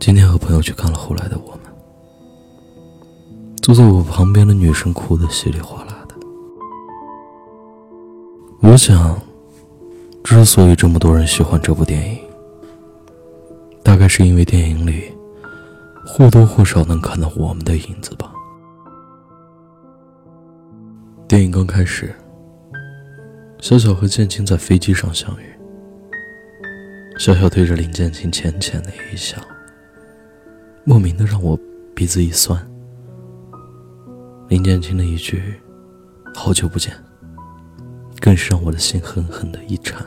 今天和朋友去看了《后来的我们》，坐在我旁边的女生哭得稀里哗啦的。我想，之所以这么多人喜欢这部电影，大概是因为电影里或多或少能看到我们的影子吧。电影刚开始，小小和建青在飞机上相遇。小小对着林建清浅浅的一笑，莫名的让我鼻子一酸。林建清的一句“好久不见”，更是让我的心狠狠的一颤。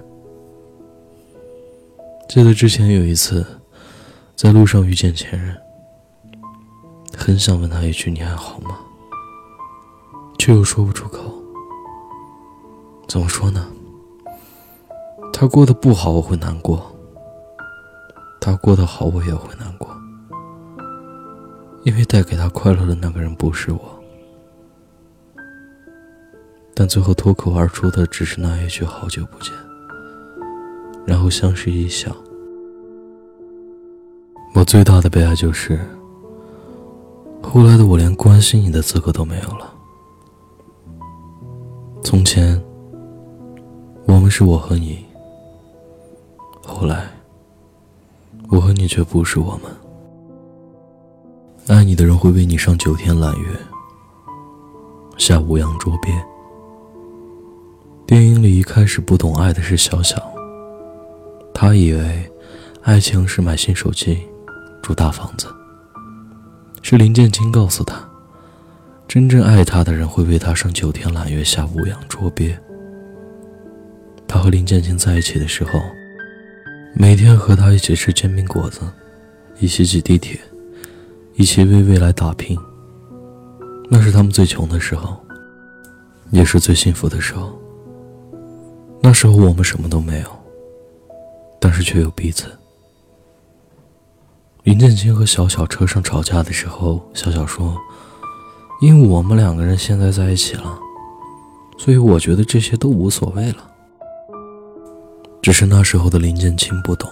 记得之前有一次，在路上遇见前任，很想问他一句“你还好吗”，却又说不出口。怎么说呢？他过得不好，我会难过。他过得好，我也会难过，因为带给他快乐的那个人不是我。但最后脱口而出的只是那一句“好久不见”，然后相视一笑。我最大的悲哀就是，后来的我连关心你的资格都没有了。从前，我们是我和你，后来。我和你却不是我们。爱你的人会为你上九天揽月，下五洋捉鳖。电影里一开始不懂爱的是小小，他以为爱情是买新手机、住大房子。是林建清告诉他，真正爱他的人会为他上九天揽月，下五洋捉鳖。他和林建清在一起的时候。每天和他一起吃煎饼果子，一起挤地铁，一起为未来打拼。那是他们最穷的时候，也是最幸福的时候。那时候我们什么都没有，但是却有彼此。林建清和小小车上吵架的时候，小小说：“因为我们两个人现在在一起了，所以我觉得这些都无所谓了。”只是那时候的林建清不懂，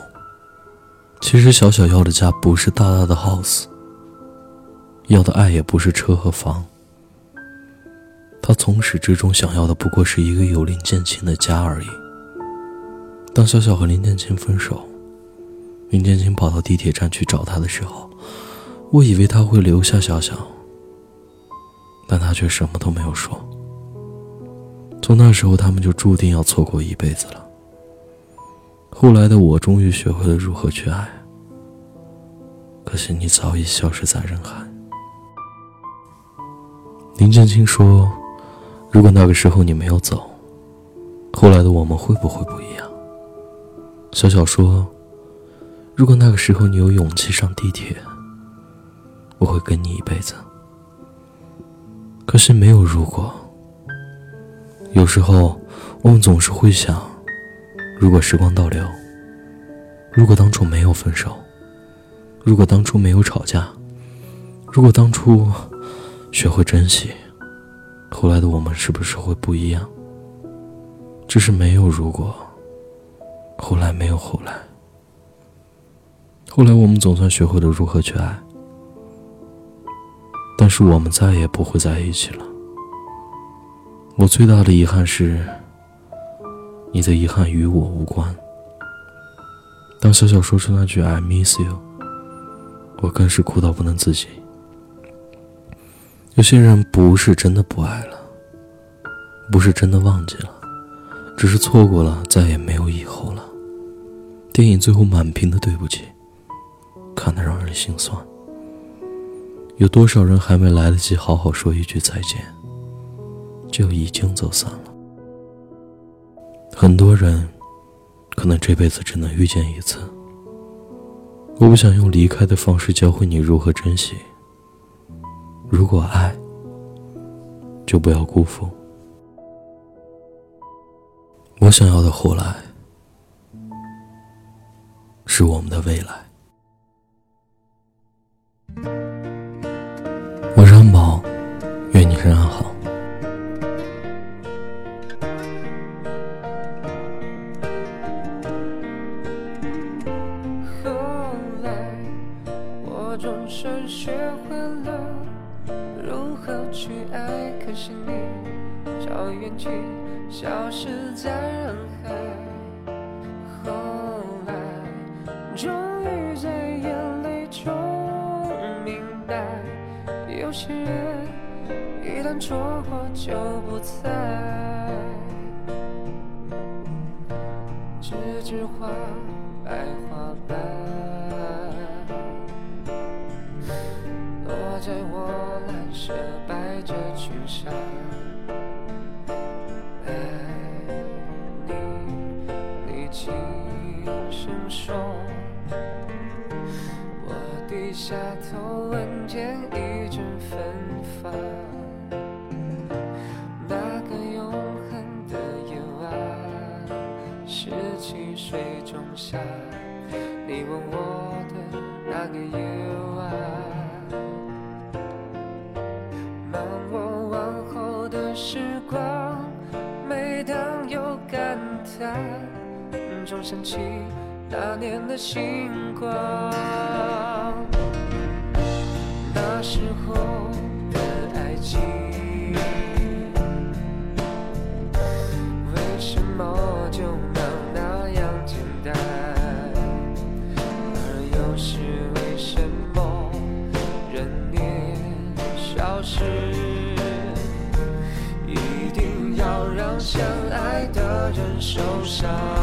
其实小小要的家不是大大的 house，要的爱也不是车和房。他从始至终想要的不过是一个有林建清的家而已。当小小和林建清分手，林建清跑到地铁站去找他的时候，我以为他会留下小小，但他却什么都没有说。从那时候，他们就注定要错过一辈子了。后来的我终于学会了如何去爱，可惜你早已消失在人海。林建清说：“如果那个时候你没有走，后来的我们会不会不一样？”小小说：“如果那个时候你有勇气上地铁，我会跟你一辈子。”可惜没有如果。有时候我们总是会想。如果时光倒流，如果当初没有分手，如果当初没有吵架，如果当初学会珍惜，后来的我们是不是会不一样？只是没有如果，后来没有后来。后来我们总算学会了如何去爱，但是我们再也不会在一起了。我最大的遗憾是。你的遗憾与我无关。当小小说出那句 “I miss you”，我更是哭到不能自己。有些人不是真的不爱了，不是真的忘记了，只是错过了，再也没有以后了。电影最后满屏的对不起，看得让人心酸。有多少人还没来得及好好说一句再见，就已经走散了？很多人，可能这辈子只能遇见一次。我不想用离开的方式教会你如何珍惜。如果爱，就不要辜负。我想要的后来，是我们的未来。爱，可是你早已远去，消失在人海。后来，终于在眼泪中明白，有些人一旦错过就不再。栀子花，白花瓣。下头，闻见一阵芬芳。那个永恒的夜晚，十七岁仲夏，你吻我的那个夜晚。漫我往后的时光，每当有感叹总想起那年的星光，时候的爱情，为什么就能那样简单？而又是为什么人年消失，一定要让相爱的人受伤？